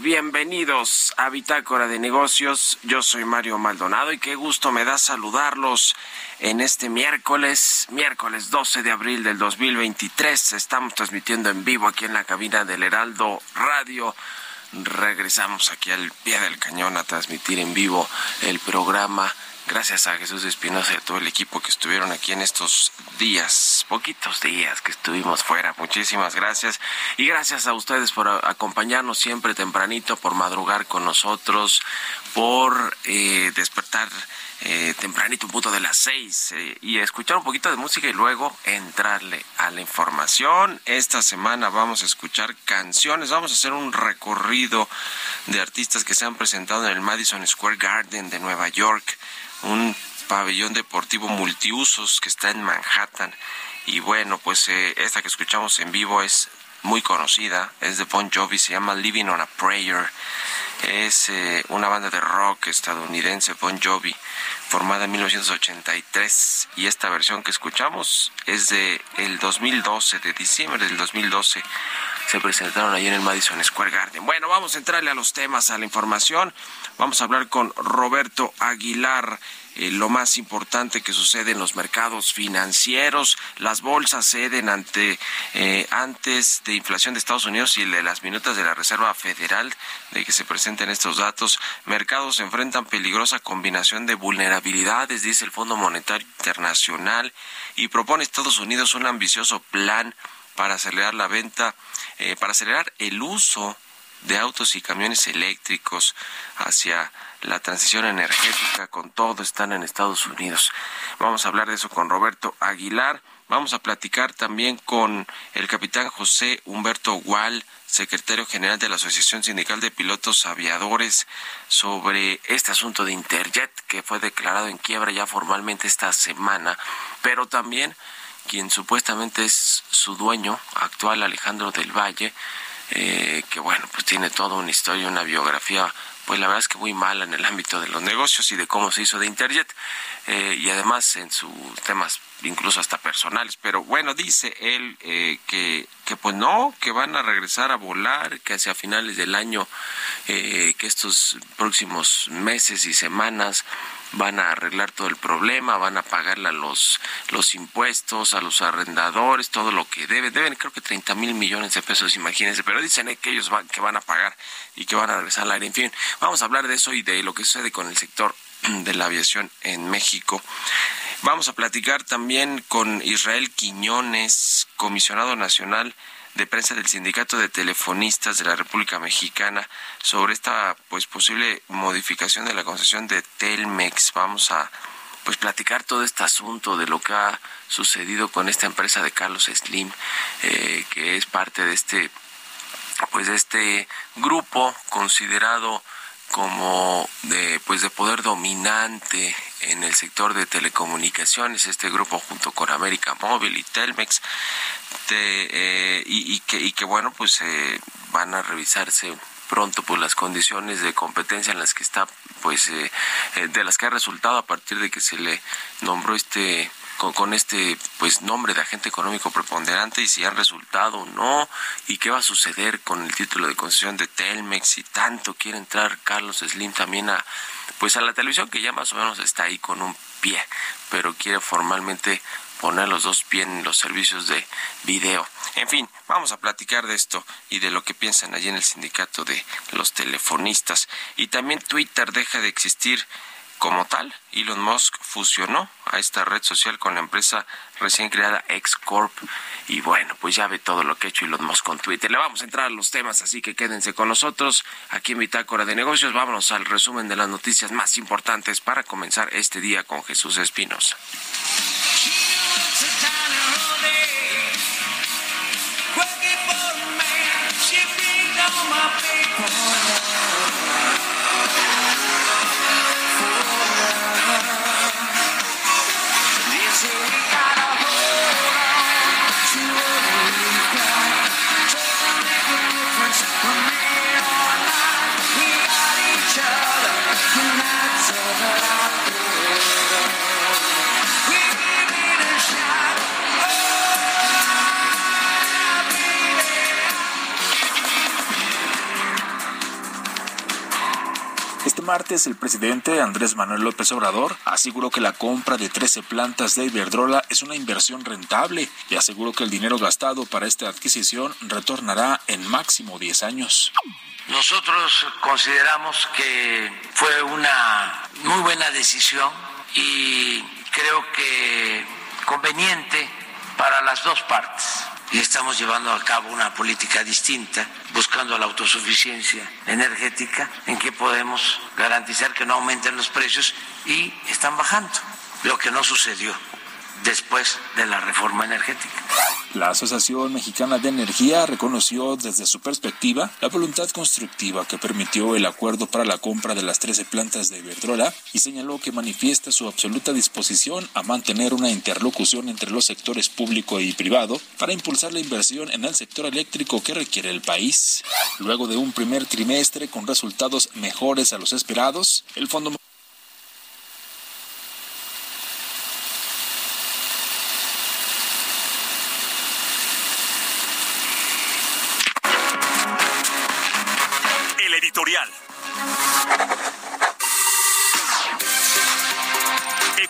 Bienvenidos a Bitácora de Negocios. Yo soy Mario Maldonado y qué gusto me da saludarlos en este miércoles, miércoles 12 de abril del 2023. Estamos transmitiendo en vivo aquí en la cabina del Heraldo Radio. Regresamos aquí al pie del cañón a transmitir en vivo el programa Gracias a Jesús Espinosa y a todo el equipo que estuvieron aquí en estos días, poquitos días que estuvimos fuera. Muchísimas gracias. Y gracias a ustedes por acompañarnos siempre tempranito, por madrugar con nosotros, por eh, despertar eh, tempranito, un punto de las seis, eh, y escuchar un poquito de música y luego entrarle a la información. Esta semana vamos a escuchar canciones, vamos a hacer un recorrido de artistas que se han presentado en el Madison Square Garden de Nueva York un pabellón deportivo multiusos que está en Manhattan. Y bueno, pues eh, esta que escuchamos en vivo es muy conocida, es de Bon Jovi, se llama Living on a Prayer. es eh, una banda de rock estadounidense, Bon Jovi, formada en 1983 y esta versión que escuchamos es de el 2012, de diciembre del 2012. Se presentaron ahí en el Madison Square Garden. Bueno, vamos a entrarle a los temas, a la información. Vamos a hablar con Roberto Aguilar. Eh, lo más importante que sucede en los mercados financieros. Las bolsas ceden ante eh, antes de inflación de Estados Unidos y de las minutas de la Reserva Federal de que se presenten estos datos. Mercados enfrentan peligrosa combinación de vulnerabilidades, dice el Fondo Monetario Internacional, y propone Estados Unidos un ambicioso plan para acelerar la venta, eh, para acelerar el uso de autos y camiones eléctricos hacia la transición energética con todo están en Estados Unidos. Vamos a hablar de eso con Roberto Aguilar. Vamos a platicar también con el capitán José Humberto Gual, secretario general de la Asociación Sindical de Pilotos Aviadores, sobre este asunto de Interjet que fue declarado en quiebra ya formalmente esta semana, pero también quien supuestamente es su dueño actual, Alejandro del Valle, eh, que bueno, pues tiene toda una historia, una biografía pues la verdad es que muy mala en el ámbito de los negocios y de cómo se hizo de Interjet eh, y además en sus temas incluso hasta personales. Pero bueno, dice él eh, que, que pues no, que van a regresar a volar, que hacia finales del año, eh, que estos próximos meses y semanas van a arreglar todo el problema, van a pagarle a los, los impuestos, a los arrendadores, todo lo que deben. Deben creo que 30 mil millones de pesos, imagínense, pero dicen eh, que ellos van, que van a pagar y que van a regresar al aire. En fin, vamos a hablar de eso y de lo que sucede con el sector de la aviación en México. Vamos a platicar también con Israel Quiñones, comisionado nacional de prensa del Sindicato de Telefonistas de la República Mexicana sobre esta pues posible modificación de la concesión de Telmex. Vamos a pues platicar todo este asunto de lo que ha sucedido con esta empresa de Carlos Slim, eh, que es parte de este pues de este grupo considerado como de pues de poder dominante en el sector de telecomunicaciones este grupo junto con América Móvil y Telmex eh, y, que y que bueno pues eh, van a revisarse pronto pues las condiciones de competencia en las que está pues eh, de las que ha resultado a partir de que se le nombró este con, este pues nombre de agente económico preponderante y si han resultado o no y qué va a suceder con el título de concesión de Telmex y tanto quiere entrar Carlos Slim también a pues a la televisión que ya más o menos está ahí con un pie pero quiere formalmente poner los dos pies en los servicios de video. En fin, vamos a platicar de esto y de lo que piensan allí en el sindicato de los telefonistas. Y también Twitter deja de existir como tal, Elon Musk fusionó a esta red social con la empresa recién creada X-Corp. Y bueno, pues ya ve todo lo que ha hecho Elon Musk con Twitter. Le vamos a entrar a los temas, así que quédense con nosotros aquí en Bitácora de Negocios. Vámonos al resumen de las noticias más importantes para comenzar este día con Jesús Espinosa. Martes, el presidente Andrés Manuel López Obrador aseguró que la compra de 13 plantas de Iberdrola es una inversión rentable y aseguró que el dinero gastado para esta adquisición retornará en máximo 10 años. Nosotros consideramos que fue una muy buena decisión y creo que conveniente para las dos partes y estamos llevando a cabo una política distinta, buscando la autosuficiencia energética, en que podemos garantizar que no aumenten los precios y están bajando, lo que no sucedió después de la reforma energética. La Asociación Mexicana de Energía reconoció desde su perspectiva la voluntad constructiva que permitió el acuerdo para la compra de las 13 plantas de Iberdrola y señaló que manifiesta su absoluta disposición a mantener una interlocución entre los sectores público y privado para impulsar la inversión en el sector eléctrico que requiere el país. Luego de un primer trimestre con resultados mejores a los esperados, el Fondo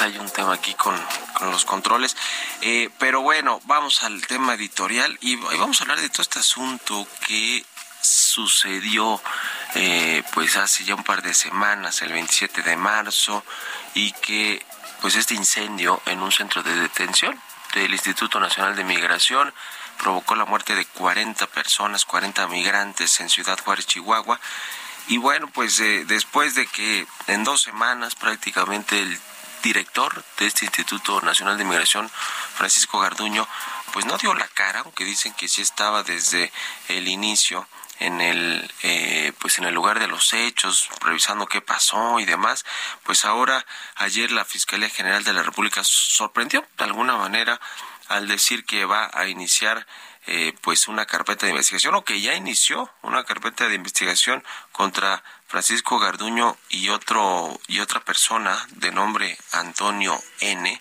Hay un tema aquí con, con los controles. Eh, pero bueno, vamos al tema editorial y, y vamos a hablar de todo este asunto que sucedió eh, pues hace ya un par de semanas, el 27 de marzo, y que pues este incendio en un centro de detención del Instituto Nacional de Migración provocó la muerte de 40 personas, 40 migrantes en Ciudad Juárez, Chihuahua. Y bueno, pues eh, después de que en dos semanas prácticamente el director de este Instituto Nacional de Migración, Francisco Garduño, pues no dio la cara, aunque dicen que sí estaba desde el inicio en el eh, pues en el lugar de los hechos revisando qué pasó y demás pues ahora ayer la fiscalía general de la república sorprendió de alguna manera al decir que va a iniciar eh, pues una carpeta de investigación o que ya inició una carpeta de investigación contra Francisco Garduño y otro y otra persona de nombre Antonio N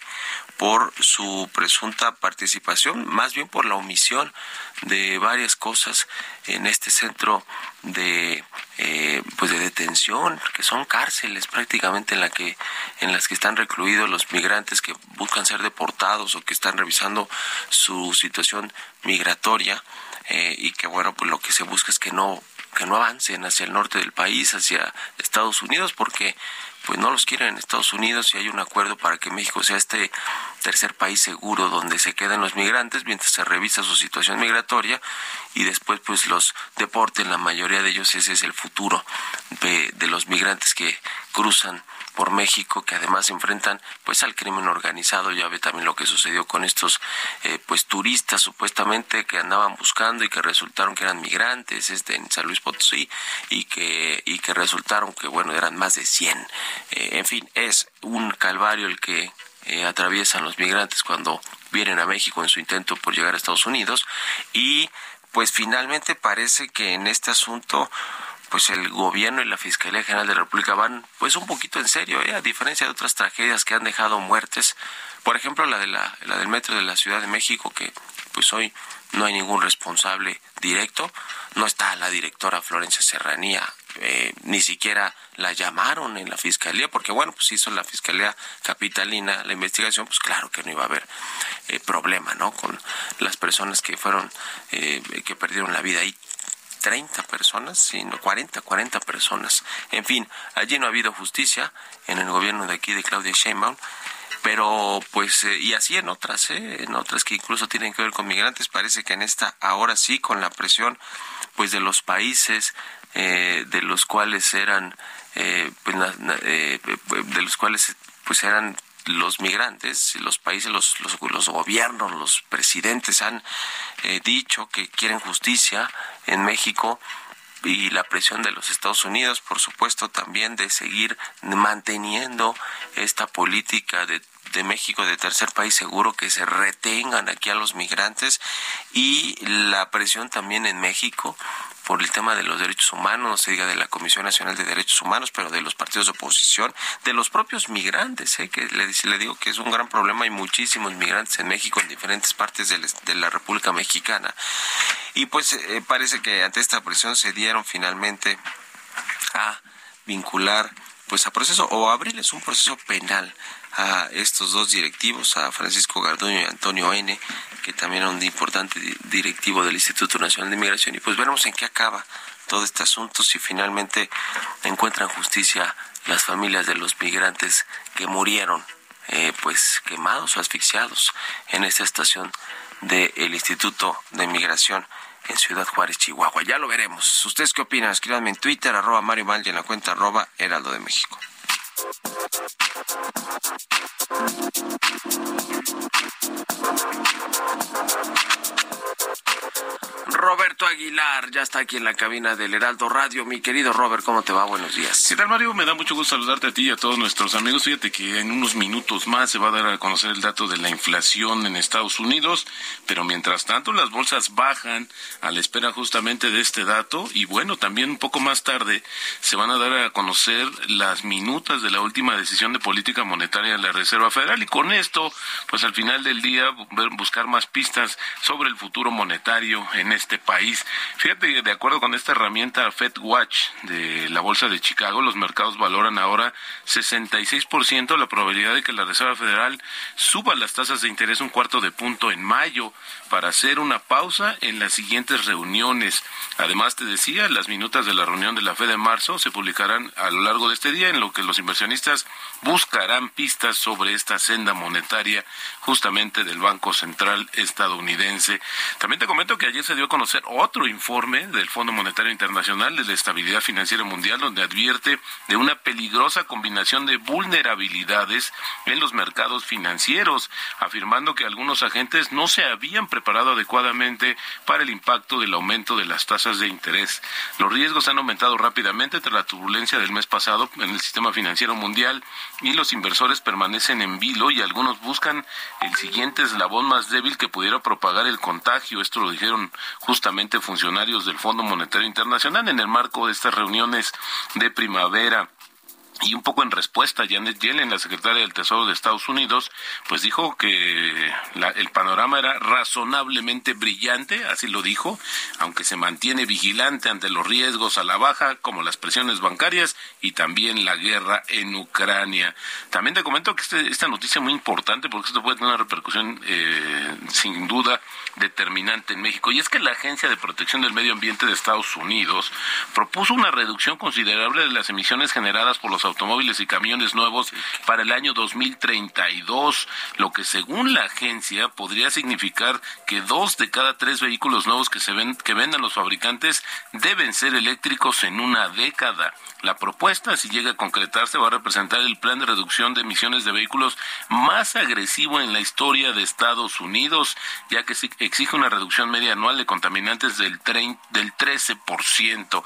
por su presunta participación, más bien por la omisión de varias cosas en este centro de eh, pues de detención, que son cárceles prácticamente en la que en las que están recluidos los migrantes que buscan ser deportados o que están revisando su situación migratoria eh, y que bueno pues lo que se busca es que no que no avancen hacia el norte del país, hacia Estados Unidos, porque pues no los quieren en Estados Unidos y hay un acuerdo para que México sea este tercer país seguro donde se queden los migrantes mientras se revisa su situación migratoria y después pues los deporten, la mayoría de ellos ese es el futuro de, de los migrantes que cruzan por México que además se enfrentan pues al crimen organizado. Ya ve también lo que sucedió con estos eh, pues turistas supuestamente que andaban buscando y que resultaron que eran migrantes este en San Luis Potosí y que y que resultaron que bueno eran más de 100 eh, en fin es un calvario el que eh, atraviesan los migrantes cuando vienen a México en su intento por llegar a Estados Unidos. Y pues finalmente parece que en este asunto pues el gobierno y la Fiscalía General de la República van pues un poquito en serio, ¿eh? a diferencia de otras tragedias que han dejado muertes, por ejemplo la de la, la del metro de la Ciudad de México que pues hoy no hay ningún responsable directo, no está la directora Florencia Serranía, eh, ni siquiera la llamaron en la fiscalía, porque bueno, pues hizo la fiscalía capitalina la investigación, pues claro que no iba a haber eh, problema, ¿no? Con las personas que fueron, eh, que perdieron la vida ahí. 30 personas, sino 40, 40 personas. En fin, allí no ha habido justicia en el gobierno de aquí de Claudia Sheinbaum pero pues eh, y así en otras eh, en otras que incluso tienen que ver con migrantes parece que en esta ahora sí con la presión pues de los países eh, de los cuales eran eh, pues, eh, de los cuales pues eran los migrantes, los países, los, los, los gobiernos, los presidentes han dicho que quieren justicia en México y la presión de los Estados Unidos, por supuesto, también de seguir manteniendo esta política de de México de tercer país seguro que se retengan aquí a los migrantes. Y la presión también en México por el tema de los derechos humanos, no se diga de la Comisión Nacional de Derechos Humanos, pero de los partidos de oposición, de los propios migrantes, ¿eh? que le, le, digo que es un gran problema, hay muchísimos migrantes en México, en diferentes partes de, la República Mexicana. Y pues eh, parece que ante esta presión se dieron finalmente a vincular pues a proceso o abrirles un proceso penal a estos dos directivos, a Francisco Garduño y Antonio N., que también era un importante directivo del Instituto Nacional de Migración. Y pues veremos en qué acaba todo este asunto, si finalmente encuentran justicia las familias de los migrantes que murieron, eh, pues quemados o asfixiados en esta estación del Instituto de Migración en Ciudad Juárez, Chihuahua. Ya lo veremos. ¿Ustedes qué opinan? Escríbanme en Twitter, arroba Mario Mal y en la cuenta arroba Heraldo de México. Roberto Aguilar ya está aquí en la cabina del Heraldo Radio. Mi querido Robert, ¿cómo te va? Buenos días. ¿Qué tal, Mario? Me da mucho gusto saludarte a ti y a todos nuestros amigos. Fíjate que en unos minutos más se va a dar a conocer el dato de la inflación en Estados Unidos, pero mientras tanto las bolsas bajan a la espera justamente de este dato y bueno, también un poco más tarde se van a dar a conocer las minutas de la última decisión de política monetaria de la Reserva Federal y con esto, pues al final del día buscar más pistas sobre el futuro monetario en este país. Fíjate, de acuerdo con esta herramienta FedWatch de la Bolsa de Chicago, los mercados valoran ahora 66% la probabilidad de que la Reserva Federal suba las tasas de interés un cuarto de punto en mayo para hacer una pausa en las siguientes reuniones. Además, te decía, las minutas de la reunión de la Fed de marzo se publicarán a lo largo de este día, en lo que los inversionistas buscarán pistas sobre esta senda monetaria justamente del Banco Central estadounidense. También te comento que ayer se dio a conocer otro informe del Fondo Monetario Internacional de la Estabilidad Financiera Mundial, donde advierte de una peligrosa combinación de vulnerabilidades en los mercados financieros, afirmando que algunos agentes no se habían preparado adecuadamente para el impacto del aumento de las tasas de interés. Los riesgos han aumentado rápidamente tras la turbulencia del mes pasado en el sistema financiero mundial y los inversores permanecen en vilo y algunos buscan el siguiente eslabón más débil que pudiera propagar el contagio. Esto lo dijeron justamente funcionarios del Fondo Monetario Internacional en el marco de estas reuniones de primavera. Y un poco en respuesta, Janet Yellen, la secretaria del Tesoro de Estados Unidos, pues dijo que el panorama era razonablemente brillante, así lo dijo, aunque se mantiene vigilante ante los riesgos a la baja, como las presiones bancarias y también la guerra en Ucrania. También te comento que este, esta noticia es muy importante porque esto puede tener una repercusión eh, sin duda determinante en México. Y es que la Agencia de Protección del Medio Ambiente de Estados Unidos propuso una reducción considerable de las emisiones generadas por los automóviles y camiones nuevos para el año 2032, lo que según la agencia podría significar que dos de cada tres vehículos nuevos que se ven, que vendan los fabricantes deben ser eléctricos en una década. La propuesta, si llega a concretarse, va a representar el plan de reducción de emisiones de vehículos más agresivo en la historia de Estados Unidos, ya que exige una reducción media anual de contaminantes del, del 13%.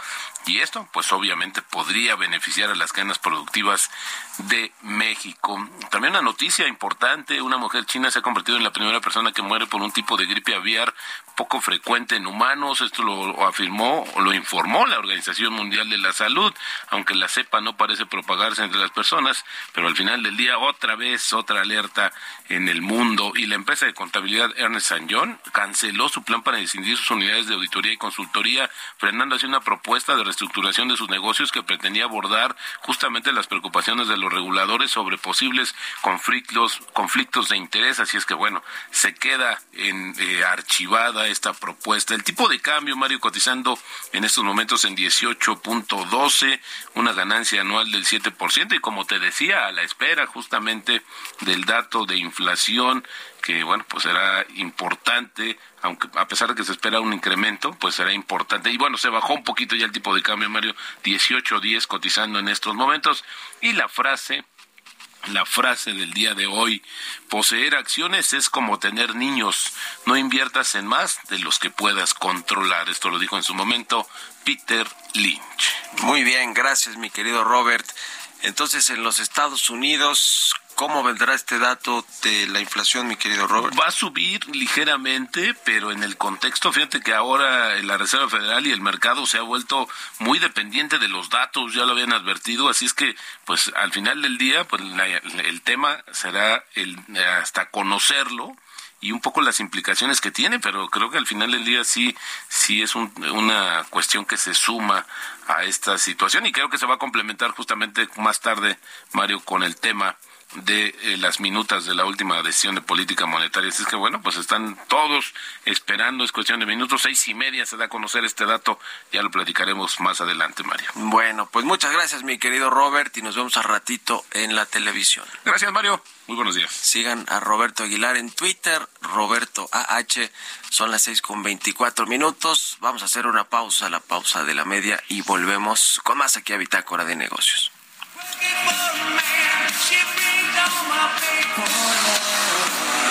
Y esto, pues obviamente podría beneficiar a las cadenas productivas de México. También una noticia importante, una mujer china se ha convertido en la primera persona que muere por un tipo de gripe aviar poco frecuente en humanos. Esto lo afirmó lo informó la Organización Mundial de la Salud, aunque la cepa no parece propagarse entre las personas, pero al final del día otra vez otra alerta en el mundo y la empresa de contabilidad Ernest Young canceló su plan para decidir sus unidades de auditoría y consultoría, frenando así una propuesta de reestructuración de sus negocios que pretendía abordar justamente las preocupaciones de los reguladores sobre posibles conflictos, conflictos de interés. Así es que bueno, se queda en, eh, archivada esta propuesta. El tipo de cambio, Mario, cotizando en estos momentos en 18.12, una ganancia anual del 7%, y como te decía, a la espera justamente del dato de inflación que bueno, pues será importante, aunque a pesar de que se espera un incremento, pues será importante. Y bueno, se bajó un poquito ya el tipo de cambio, Mario, 18.10 cotizando en estos momentos. Y la frase la frase del día de hoy, poseer acciones es como tener niños, no inviertas en más de los que puedas controlar. Esto lo dijo en su momento Peter Lynch. Muy bien, gracias mi querido Robert. Entonces, en los Estados Unidos, ¿Cómo vendrá este dato de la inflación, mi querido Robert? Va a subir ligeramente, pero en el contexto, fíjate que ahora la Reserva Federal y el mercado se ha vuelto muy dependiente de los datos, ya lo habían advertido, así es que, pues al final del día, pues el tema será el, hasta conocerlo y un poco las implicaciones que tiene, pero creo que al final del día sí, sí es una cuestión que se suma a esta situación y creo que se va a complementar justamente más tarde, Mario, con el tema de eh, las minutas de la última decisión de política monetaria. Así es que bueno, pues están todos esperando, es cuestión de minutos, seis y media se da a conocer este dato, ya lo platicaremos más adelante, Mario. Bueno, pues muchas gracias mi querido Robert y nos vemos a ratito en la televisión. Gracias Mario, muy buenos días. Sigan a Roberto Aguilar en Twitter, Roberto AH, son las seis con veinticuatro minutos, vamos a hacer una pausa, la pausa de la media y volvemos con más aquí a Bitácora de Negocios. looking for a man. She brings all my pain.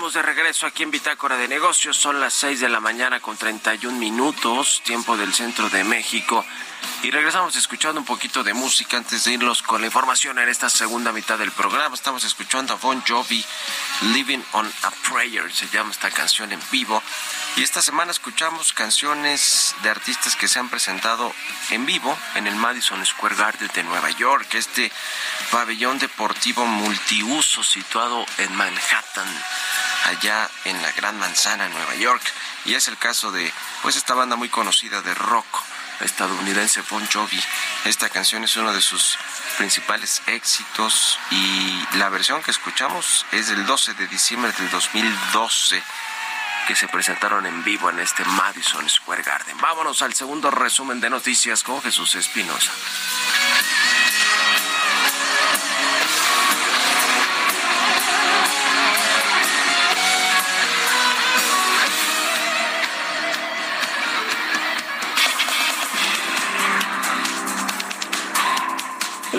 Estamos de regreso aquí en Bitácora de Negocios. Son las 6 de la mañana con 31 minutos, tiempo del centro de México. Y regresamos escuchando un poquito de música antes de irnos con la información en esta segunda mitad del programa. Estamos escuchando a Bon Jovi, Living on a Prayer, se llama esta canción en vivo. Y esta semana escuchamos canciones de artistas que se han presentado en vivo en el Madison Square Garden de Nueva York, este pabellón deportivo multiuso situado en Manhattan, allá en la Gran Manzana, Nueva York. Y es el caso de, pues, esta banda muy conocida de rock estadounidense Bon Jovi. Esta canción es uno de sus principales éxitos y la versión que escuchamos es del 12 de diciembre del 2012 que se presentaron en vivo en este Madison Square Garden. Vámonos al segundo resumen de noticias con Jesús Espinosa.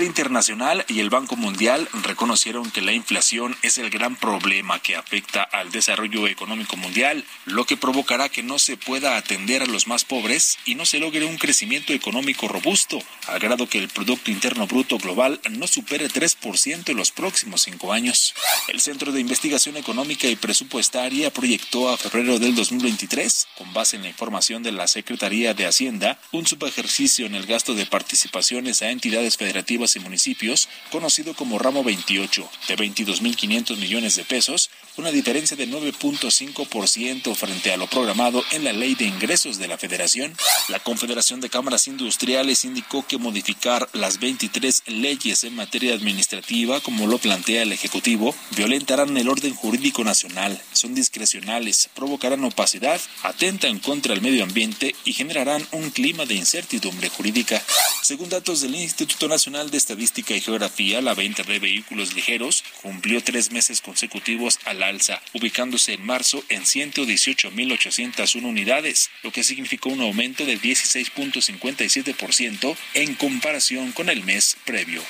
Internacional y el Banco Mundial reconocieron que la inflación es el gran problema que afecta al desarrollo económico mundial, lo que provocará que no se pueda atender a los más pobres y no se logre un crecimiento económico robusto, al grado que el Producto Interno Bruto Global no supere 3% en los próximos cinco años. El Centro de Investigación Económica y Presupuestaria proyectó a febrero del 2023, con base en la información de la Secretaría de Hacienda, un subejercicio en el gasto de participaciones a entidades federativas cooperativas y municipios, conocido como ramo 28, de 22.500 millones de pesos, una diferencia de 9.5% frente a lo programado en la Ley de Ingresos de la Federación. La Confederación de Cámaras Industriales indicó que modificar las 23 leyes en materia administrativa, como lo plantea el Ejecutivo, violentarán el orden jurídico nacional, son discrecionales, provocarán opacidad, atentan contra el medio ambiente y generarán un clima de incertidumbre jurídica. Según datos del Instituto Nacional de Estadística y Geografía, la venta de vehículos ligeros cumplió tres meses consecutivos al alza, ubicándose en marzo en 118.801 unidades, lo que significó un aumento de 16.57% en comparación con el mes previo.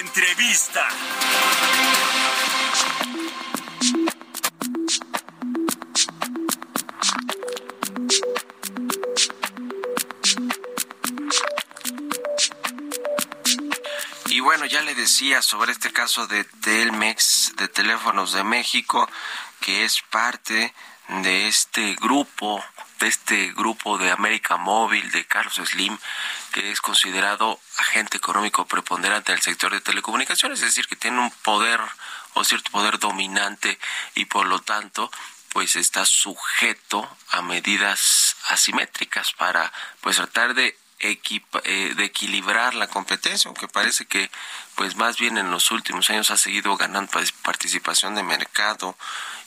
Entrevista. Ya le decía sobre este caso de Telmex, de Teléfonos de México, que es parte de este grupo, de este grupo de América Móvil, de Carlos Slim, que es considerado agente económico preponderante del sector de telecomunicaciones, es decir, que tiene un poder o cierto poder dominante y por lo tanto pues está sujeto a medidas asimétricas para pues tratar de de equilibrar la competencia, aunque parece que pues más bien en los últimos años ha seguido ganando participación de mercado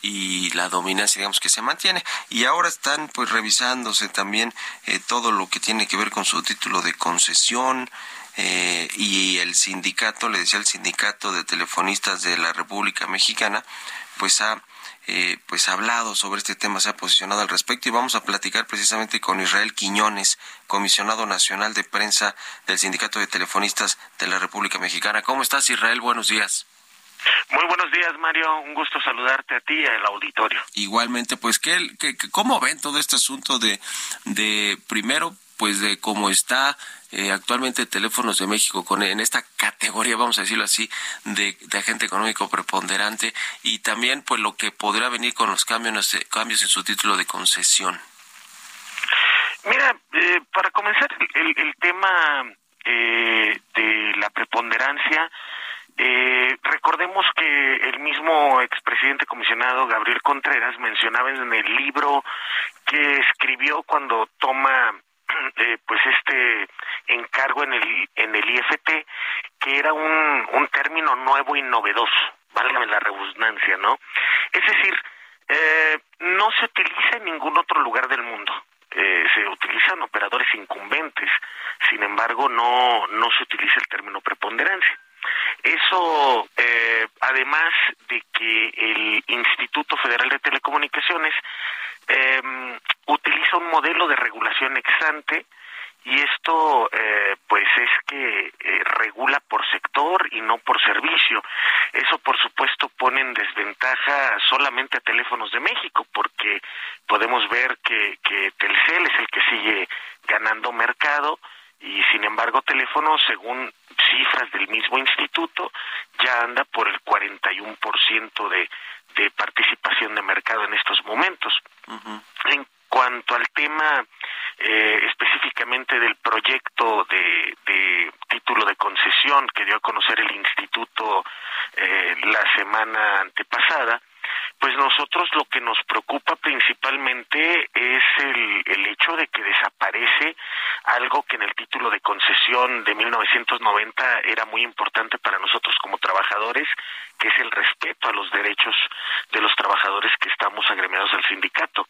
y la dominancia digamos que se mantiene. Y ahora están pues revisándose también eh, todo lo que tiene que ver con su título de concesión eh, y el sindicato, le decía el sindicato de telefonistas de la República Mexicana, pues ha eh, pues ha hablado sobre este tema, se ha posicionado al respecto y vamos a platicar precisamente con Israel Quiñones, comisionado nacional de prensa del Sindicato de Telefonistas de la República Mexicana. ¿Cómo estás, Israel? Buenos días. Muy buenos días, Mario. Un gusto saludarte a ti y al auditorio. Igualmente, pues, ¿qué, qué, cómo ven todo este asunto de, de primero, pues, de cómo está eh, actualmente Teléfonos de México con en esta categoría, vamos a decirlo así, de, agente económico preponderante y también pues lo que podrá venir con los cambios, cambios en su título de concesión. Mira, eh, para comenzar el, el tema eh, de la preponderancia, eh, recordemos que el mismo expresidente comisionado Gabriel Contreras mencionaba en el libro que escribió cuando toma eh, pues este encargo en el en el IFT que era un, un término nuevo y novedoso, válgame la redundancia, ¿no? Es decir, eh, no se utiliza en ningún otro lugar del mundo. Eh, se utilizan operadores incumbentes, sin embargo no, no se utiliza el término preponderancia. Eso, eh, además de que el Instituto Federal de Telecomunicaciones eh, utiliza un modelo de regulación ex ante y esto eh, pues es que eh, regula por sector y no por servicio. Eso por supuesto pone en desventaja solamente a teléfonos de México porque podemos ver que, que Telcel es el que sigue ganando mercado y sin embargo teléfono según cifras del mismo instituto ya anda por el 41% de, de participación de mercado en estos momentos. En cuanto al tema eh, específicamente del proyecto de, de, título de concesión que dio a conocer el instituto eh, la semana antepasada, pues nosotros lo que nos preocupa principalmente es el, el hecho de que desaparece algo que en el título de concesión de 1990 era muy importante para nosotros como trabajadores, que es el respeto a los derechos de los trabajadores que estamos agremiados al sindicato.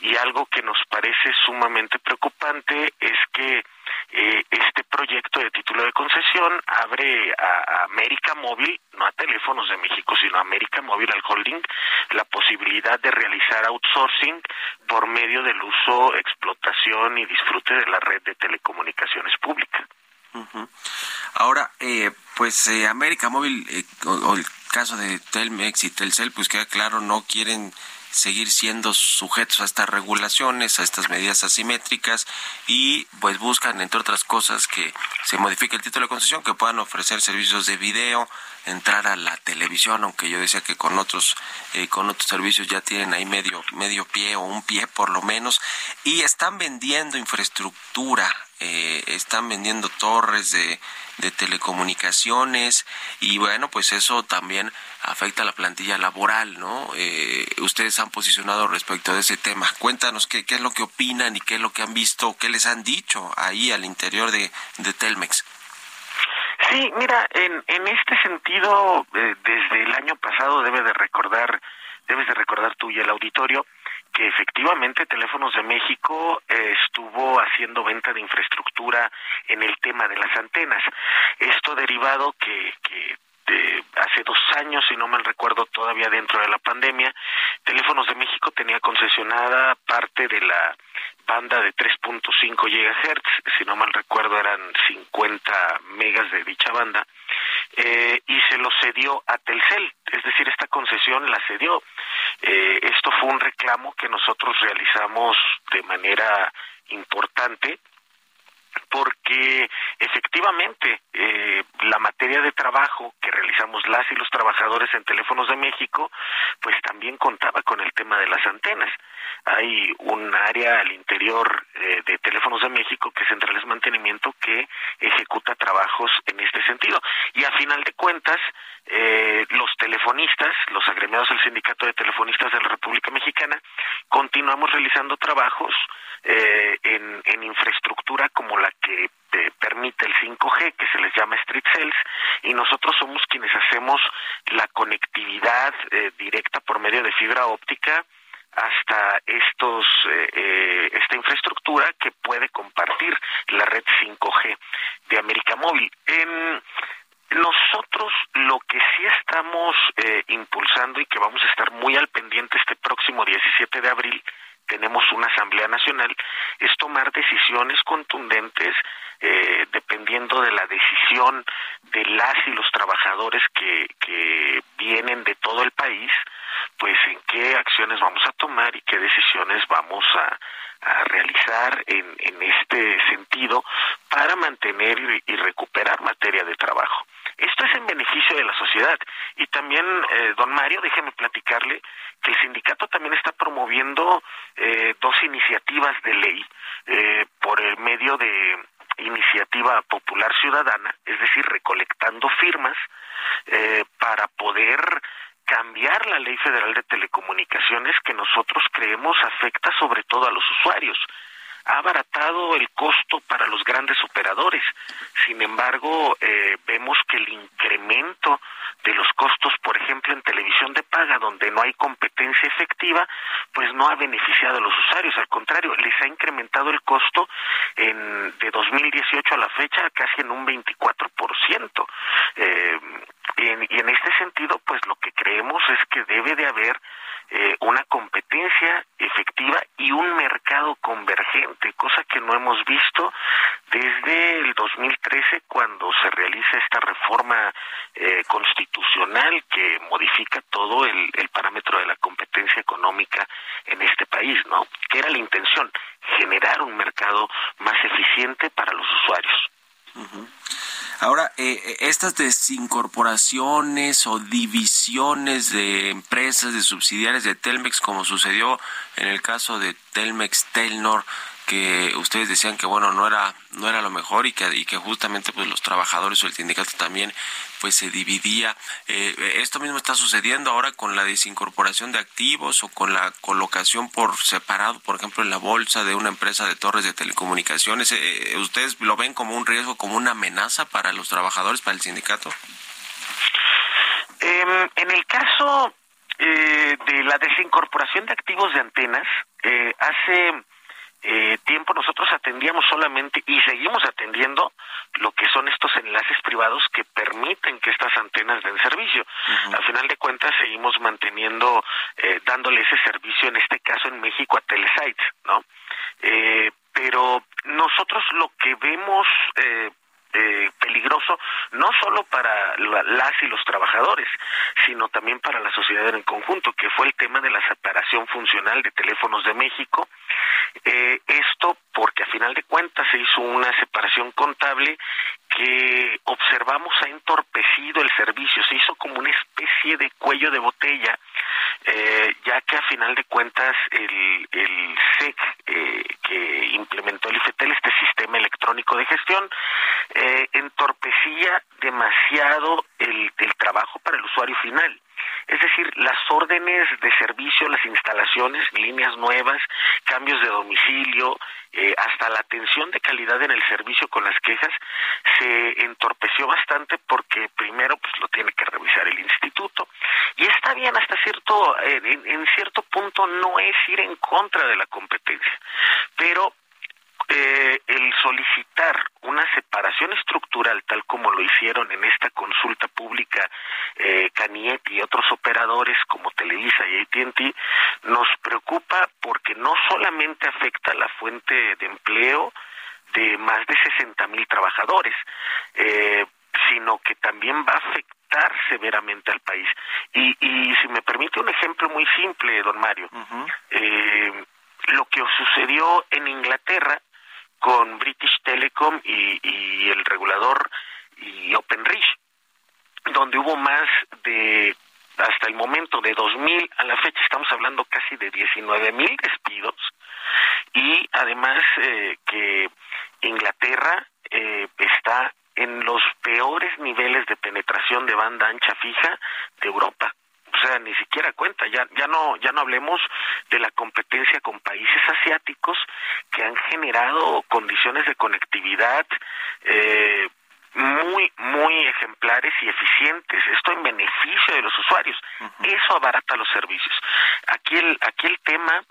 Y algo que nos parece sumamente preocupante es que eh, este proyecto de título de concesión abre a, América Móvil, no a Teléfonos de México, sino a América Móvil al holding, la posibilidad de realizar outsourcing por medio del uso, explotación y disfrute de la red de telecomunicaciones pública. Ahora, eh, pues eh, América Móvil, o, el caso de Telmex y Telcel, pues queda claro, no quieren seguir siendo sujetos a estas regulaciones, a estas medidas asimétricas y pues buscan, entre otras cosas, que se modifique el título de concesión, que puedan ofrecer servicios de video, entrar a la televisión, aunque yo decía que con otros eh, con otros servicios ya tienen ahí medio medio pie o un pie por lo menos y están vendiendo infraestructura, eh, están vendiendo torres de, de telecomunicaciones y bueno pues eso también afecta a la plantilla laboral, ¿no? Eh, ustedes han posicionado respecto de ese tema. Cuéntanos qué, qué es lo que opinan y qué es lo que han visto, qué les han dicho ahí al interior de, de Telmex. Sí, mira, en, en este sentido, eh, desde el año pasado debe de recordar, debes de recordar tú y el auditorio que efectivamente Teléfonos de México eh, estuvo haciendo venta de infraestructura en el tema de las antenas. Esto derivado que, que de hace dos años, si no mal recuerdo, todavía dentro de la pandemia, Teléfonos de México tenía concesionada parte de la banda de 3.5 GHz, si no mal recuerdo eran 50 megas de dicha banda, eh, y se lo cedió a Telcel, es decir, esta concesión la cedió. Eh, esto fue un reclamo que nosotros realizamos de manera importante porque efectivamente eh, la materia de trabajo que realizamos las y los trabajadores en Teléfonos de México, pues también contaba con el tema de las antenas. Hay un área al interior Teléfonos de México que es Centrales Mantenimiento que ejecuta trabajos en este sentido. Y a final de cuentas, eh, los telefonistas, los agremiados del Sindicato de Telefonistas de la República Mexicana, continuamos realizando trabajos eh, en, infraestructura como la que eh, permite el 5G, que se les llama Street Cells, y nosotros somos quienes hacemos la conectividad eh, directa por medio de fibra óptica hasta estos eh, esta infraestructura que puede compartir la red 5G de América Móvil. En, nosotros lo que sí estamos impulsando y que vamos a estar muy al pendiente este próximo 17 de abril tenemos una Asamblea Nacional, es tomar decisiones contundentes eh, dependiendo de la decisión de las y los trabajadores que, que vienen de todo el país, pues en qué acciones vamos a tomar y qué decisiones vamos a, a realizar en, en este sentido para mantener y recuperar materia de trabajo. Esto es en beneficio de la sociedad. Y también, eh, don Mario, déjeme platicarle que el sindicato también está promoviendo eh, dos iniciativas de ley eh, por el medio de iniciativa popular ciudadana, es decir, recolectando firmas eh, para poder cambiar la ley federal de telecomunicaciones que nosotros creemos afecta sobre todo a los usuarios ha abaratado el costo para los grandes operadores. Sin embargo, eh, vemos que el incremento de los costos, por ejemplo, en televisión de paga, donde no hay competencia efectiva, pues no ha beneficiado a los usuarios. Al contrario, les ha incrementado el costo en, de 2018 a la fecha casi en un 24%. Eh, y, en, y en este sentido, pues lo que creemos es que debe de haber eh, una competencia efectiva y un mercado convergente, cosa que no hemos visto desde el 2013 cuando se realiza esta reforma eh, constitucional que modifica todo el, el, parámetro de la competencia económica en este país, ¿no? Que era la intención, generar un mercado más eficiente para los usuarios. Uh-huh. Ahora, eh, eh, estas desincorporaciones o divisiones de empresas, de subsidiarias de Telmex, como sucedió en el caso de Telmex Telnor, que ustedes decían que bueno no era no era lo mejor y que y que justamente pues los trabajadores o el sindicato también pues se dividía. Eh, esto mismo está sucediendo ahora con la desincorporación de activos o con la colocación por separado por ejemplo en la bolsa de una empresa de torres de telecomunicaciones. Eh, ustedes lo ven como un riesgo como una amenaza para los trabajadores para el sindicato eh, en el caso eh, de la desincorporación de activos de antenas eh, hace eh, tiempo nosotros atendíamos solamente y seguimos atendiendo lo que son estos enlaces privados que permiten que estas antenas den servicio. Uh -huh. Al final de cuentas seguimos manteniendo, eh, dándole ese servicio, en este caso en México, a Telesites, ¿no? Eh, pero nosotros lo que vemos eh, peligroso no solo para las y los trabajadores, sino también para la sociedad en conjunto, que fue el tema de la separación funcional de teléfonos de México. Eh, esto porque a final de cuentas se hizo una separación contable que observamos ha entorpecido el servicio, se hizo como una especie de cuello de botella, eh, ya que a final de cuentas el, el SEC eh, que implementó el IFETEL, este sistema electrónico de gestión, eh, entorpecía demasiado el, el trabajo para el usuario final. Es decir, las órdenes de servicio, las instalaciones, líneas nuevas, cambios de domicilio, eh, hasta la atención de calidad en el servicio con las quejas se entorpeció bastante porque primero pues lo tiene que revisar el instituto. Y está bien hasta cierto en, en cierto punto no es ir en contra de la competencia pero eh, el solicitar una separación estructural tal como lo hicieron en esta consulta pública eh, Canietti y otros operadores como Televisa y AT&T nos preocupa porque no solamente afecta la fuente de empleo de más de 60 mil trabajadores, eh, sino que también va a afectar severamente al país. Y, y si me permite un ejemplo muy simple, don Mario, eh, lo que sucedió en Inglaterra con British Telecom y, el regulador y OpenReach, donde hubo más de hasta el momento de 2.000 a la fecha estamos hablando casi de 19.000 despidos. Y además eh, que Inglaterra eh, está en los peores niveles de penetración de banda ancha fija de Europa o sea, ni siquiera cuenta, ya, ya no, ya no hablemos de la competencia con países asiáticos que han generado condiciones de conectividad eh, muy, muy ejemplares y eficientes. Esto en beneficio de los usuarios. Eso abarata los servicios. Aquí el, aquí el tema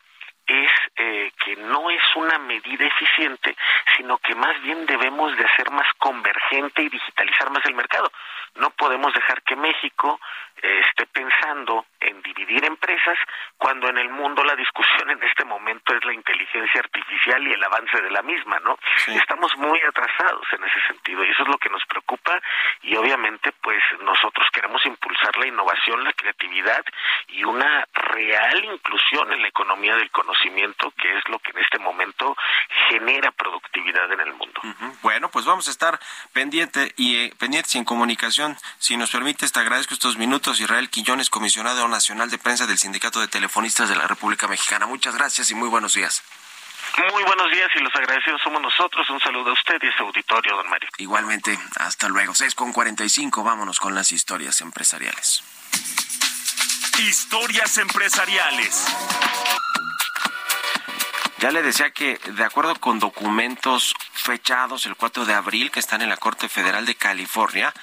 es eh, que no es una medida eficiente, sino que más bien debemos de hacer más convergente y digitalizar más el mercado. No podemos dejar que México eh, esté pensando en dividir empresas cuando en el mundo la discusión en este momento es la inteligencia artificial y el avance de la misma, ¿no? Estamos muy atrasados en ese sentido y eso es lo que nos preocupa y obviamente pues nosotros queremos impulsar la innovación, la creatividad y una real inclusión en la economía del conocimiento que es lo que en este momento genera productividad en el mundo. Bueno, pues vamos a estar pendiente y eh, pendientes en comunicación. Si nos permite, te agradezco estos minutos. Israel Quillones, comisionado nacional de prensa del Sindicato de Telefonistas de la República Mexicana. Muchas gracias y muy buenos días. Muy buenos días y los agradecidos somos nosotros. Un saludo a usted y a su auditorio, don Mario. Igualmente, hasta luego. 6 con 45, vámonos con las historias empresariales. Historias empresariales. Ya le decía que, de acuerdo con documentos fechados el 4 de abril que están en la Corte Federal de California,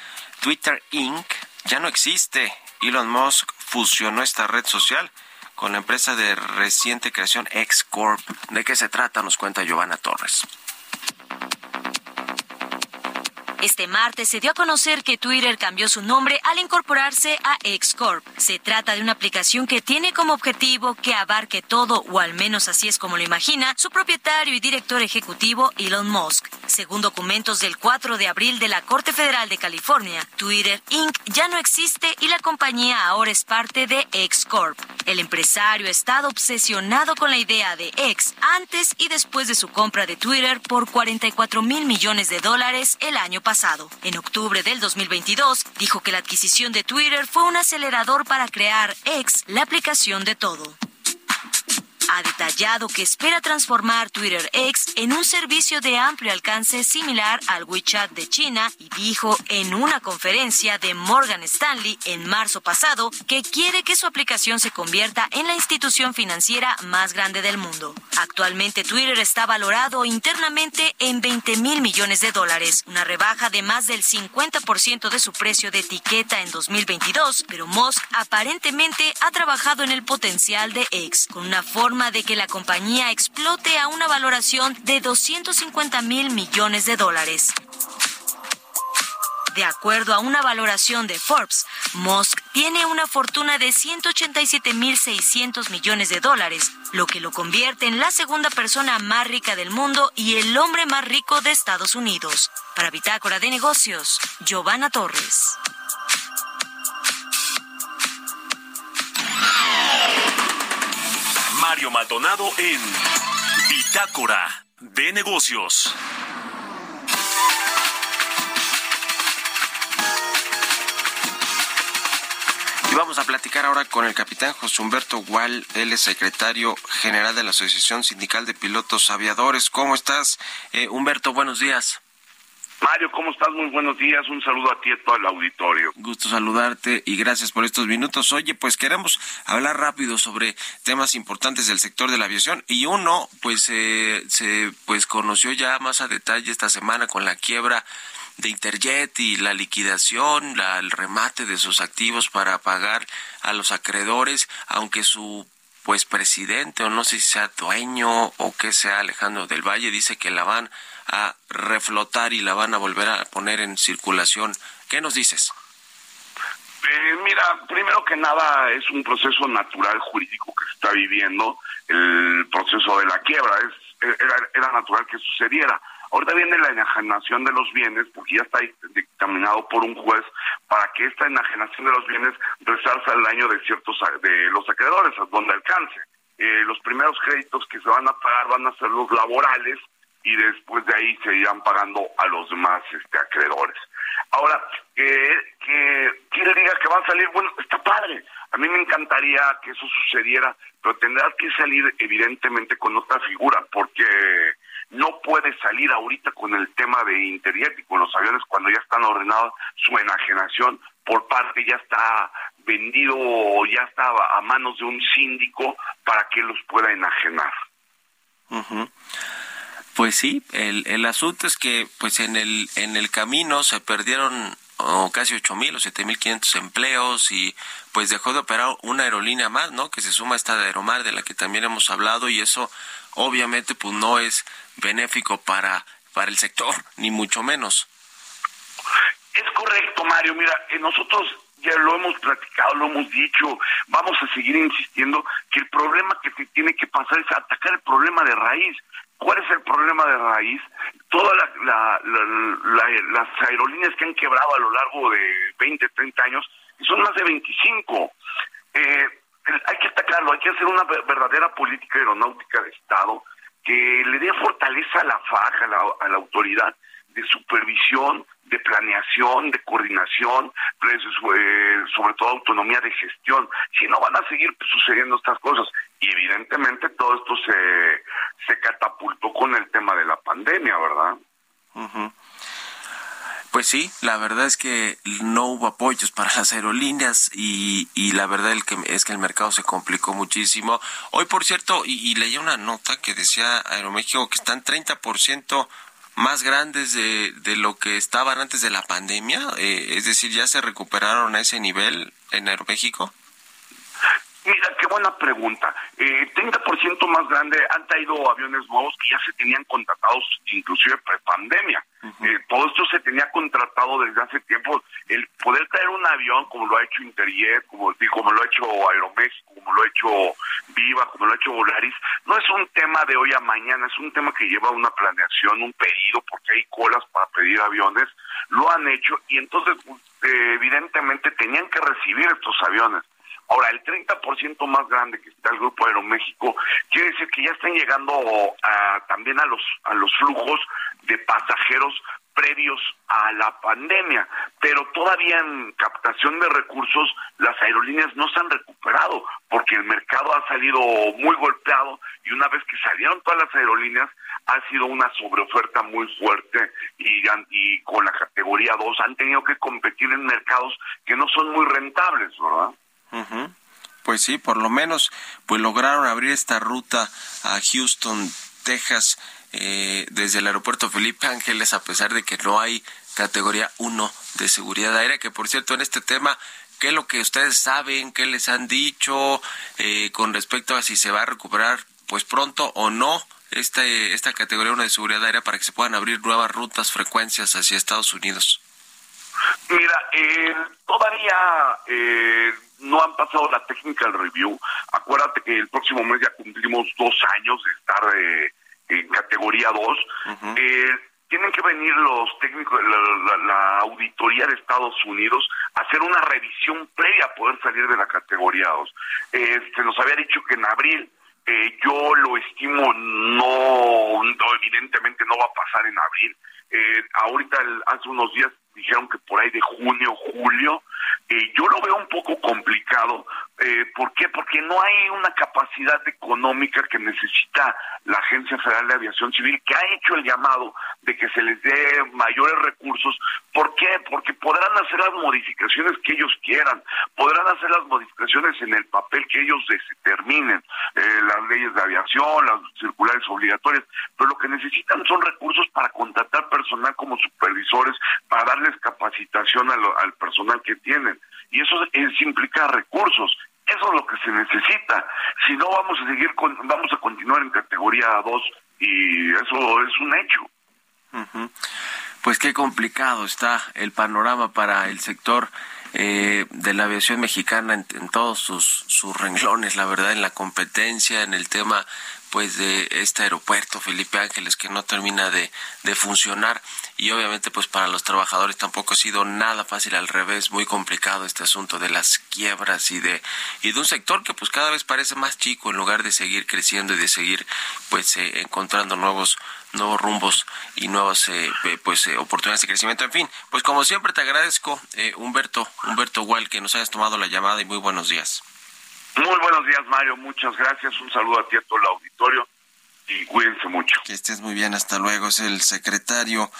Twitter Inc. ya no existe. Elon Musk fusionó esta red social con la empresa de reciente creación X Corp. ¿De qué se trata? Nos cuenta Giovanna Torres. Este martes se dio a conocer que Twitter cambió su nombre al incorporarse a X-Corp. Se trata de una aplicación que tiene como objetivo que abarque todo, o al menos así es como lo imagina, su propietario y director ejecutivo Elon Musk. Según documentos del 4 de abril de la Corte Federal de California, Twitter Inc. ya no existe y la compañía ahora es parte de X-Corp. El empresario ha estado obsesionado con la idea de X antes y después de su compra de Twitter por 44 mil millones de dólares el año pasado. En octubre del 2022, dijo que la adquisición de Twitter fue un acelerador para crear X, la aplicación de todo ha detallado que espera transformar Twitter X en un servicio de amplio alcance similar al WeChat de China y dijo en una conferencia de Morgan Stanley en marzo pasado que quiere que su aplicación se convierta en la institución financiera más grande del mundo. Actualmente Twitter está valorado internamente en 20 mil millones de dólares, una rebaja de más del 50% de su precio de etiqueta en 2022, pero Musk aparentemente ha trabajado en el potencial de X con una forma de que la compañía explote a una valoración de 250 mil millones de dólares. De acuerdo a una valoración de Forbes, Musk tiene una fortuna de 187.600 millones de dólares, lo que lo convierte en la segunda persona más rica del mundo y el hombre más rico de Estados Unidos. Para Bitácora de Negocios, Giovanna Torres. Mario Maldonado en Bitácora de Negocios. Y vamos a platicar ahora con el capitán José Humberto Gual, él es secretario general de la Asociación Sindical de Pilotos Aviadores. ¿Cómo estás, eh, Humberto? Buenos días. Mario, ¿cómo estás? Muy buenos días. Un saludo a ti y a todo el auditorio. Gusto saludarte y gracias por estos minutos. Oye, pues queremos hablar rápido sobre temas importantes del sector de la aviación y uno, pues eh, se pues conoció ya más a detalle esta semana con la quiebra de Interjet y la liquidación, el remate de sus activos para pagar a los acreedores, aunque su pues presidente o no sé si sea dueño o que sea Alejandro del Valle dice que la van a reflotar y la van a volver a poner en circulación. ¿Qué nos dices? Eh, mira, primero que nada es un proceso natural jurídico que se está viviendo, el proceso de la quiebra, es, era natural que sucediera. Ahorita viene la enajenación de los bienes, porque ya está dictaminado por un juez para que esta enajenación de los bienes resarza el daño de ciertos de los acreedores, donde alcance. Eh, los primeros créditos que se van a pagar van a ser los laborales y después de ahí se irán pagando a los demás este, acreedores. Ahora, que, que quiere diga que va a salir, bueno, está padre. A mí me encantaría que eso sucediera, pero tendrá que salir evidentemente con otra figura, porque no puede salir ahorita con el tema de Interjet y con los aviones cuando ya están ordenados su enajenación por parte, ya está vendido o ya está a manos de un síndico para que los pueda enajenar. Pues sí, el, el asunto es que pues en el, en el camino se perdieron o casi ocho mil o siete mil quinientos empleos y pues dejó de operar una aerolínea más, ¿no? Que se suma a esta de Aeromar de la que también hemos hablado y eso obviamente pues no es benéfico para, para el sector, ni mucho menos. Es correcto, Mario. Mira, eh, nosotros ya lo hemos platicado, lo hemos dicho, vamos a seguir insistiendo que el problema que se tiene que pasar es atacar el problema de raíz. ¿Cuál es el problema de raíz? Todas las aerolíneas que han quebrado a lo largo de 20, 30 años, y son más de 25. Eh, hay que atacarlo, hay que hacer una verdadera política aeronáutica de Estado que le dé fortaleza a la FAJ, a la, autoridad de supervisión, de planeación, de coordinación, pues, eh, sobre todo autonomía de gestión. Si no, van a seguir sucediendo estas cosas. Y evidentemente todo esto se, se catapultó con el tema de la pandemia, ¿verdad? Pues sí, la verdad es que no hubo apoyos para las aerolíneas y, y la verdad es que el mercado se complicó muchísimo. Hoy, por cierto, y, leí una nota que decía Aeroméxico que están 30% más grandes de, de lo que estaban antes de la pandemia, eh, es decir, ya se recuperaron a ese nivel en Aeroméxico. Mira, qué buena pregunta. Eh, 30% más grande han traído aviones nuevos que ya se tenían contratados inclusive pre-pandemia. Eh, todo esto se tenía contratado desde hace tiempo. El poder traer un avión como lo ha hecho Interjet, como, como lo ha hecho Aeroméxico, como lo ha hecho Viva, como lo ha hecho Volaris, no es un tema de hoy a mañana, es un tema que lleva una planeación, un pedido, porque hay colas para pedir aviones. Lo han hecho y entonces eh, evidentemente tenían que recibir estos aviones Ahora, el 30% más grande que está el Grupo Aeroméxico quiere decir que ya están llegando también a los, a los flujos de pasajeros previos a la pandemia, pero todavía en captación de recursos las aerolíneas no se han recuperado porque el mercado ha salido muy golpeado y una vez que salieron todas las aerolíneas ha sido una sobreoferta muy fuerte y, y con la categoría 2 han tenido que competir en mercados que no son muy rentables, ¿verdad? Pues sí, por lo menos pues lograron abrir esta ruta a Houston, Texas, eh, desde el aeropuerto Felipe Ángeles, a pesar de que no hay categoría 1 de seguridad aérea, que por cierto en este tema, ¿qué es lo que ustedes saben, qué les han dicho eh, con respecto a si se va a recuperar pues pronto o no esta, esta categoría 1 de seguridad aérea para que se puedan abrir nuevas rutas, frecuencias hacia Estados Unidos? Mira, eh, todavía eh, no han pasado la technical review. Acuérdate que el próximo mes ya cumplimos dos años de estar eh, en categoría 2. tienen que venir los técnicos, la, la, auditoría de Estados Unidos a hacer una revisión previa a poder salir de la categoría 2. se nos había dicho que en abril eh, yo lo estimo, no, evidentemente no va a pasar en abril. Eh, ahorita, hace unos días dijeron que por ahí de junio, julio, eh, yo lo veo un poco complicado. Eh, ¿Por qué? Porque no hay una capacidad económica que necesita la Agencia Federal de Aviación Civil, que ha hecho el llamado de que se les dé mayores recursos. ¿Por qué? Porque podrán hacer las modificaciones que ellos quieran, podrán hacer las modificaciones en el papel que ellos determinen, eh, las leyes de aviación, las circulares obligatorias, pero lo que necesitan son recursos para contratar personal como supervisores, para darles capacitación al personal que tienen. Y eso es, implica recursos. Eso es lo que se necesita. Si no, vamos a seguir, con, vamos a continuar en categoría 2 y eso es un hecho. Pues qué complicado está el panorama para el sector eh, de la aviación mexicana en, en todos sus, sus renglones, la verdad, en la competencia, en el tema pues de este aeropuerto Felipe Ángeles que no termina de, de, funcionar. Y obviamente pues para los trabajadores tampoco ha sido nada fácil al revés muy complicado este asunto de las quiebras y de y de un sector que pues cada vez parece más chico en lugar de seguir creciendo y de seguir pues eh, encontrando nuevos nuevos rumbos y nuevas eh, pues eh, oportunidades de crecimiento. En fin pues como siempre te agradezco Humberto Humberto Gual que nos hayas tomado la llamada y muy buenos días muy buenos días, Mario. Muchas gracias. Un saludo a ti a todo el auditorio y cuídense mucho. Que estés muy bien, hasta luego. Es el secretario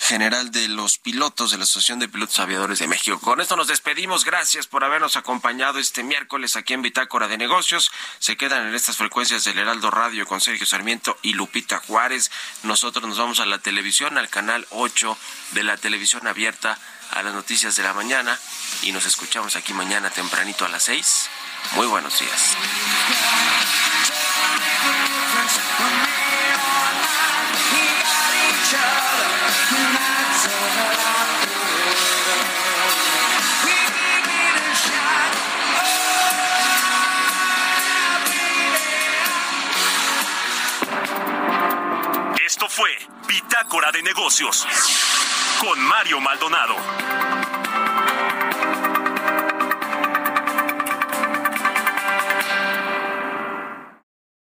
general de los pilotos de la Asociación de Pilotos Aviadores de México. Con esto nos despedimos. Gracias por habernos acompañado este miércoles aquí en Bitácora de Negocios. Se quedan en estas frecuencias del Heraldo Radio con Sergio Sarmiento y Lupita Juárez. Nosotros nos vamos a la televisión, al canal 8 de la televisión abierta a las noticias de la mañana y nos escuchamos aquí mañana tempranito a las 6 muy buenos días. Esto fue Bitácora de Negocios con Mario Maldonado.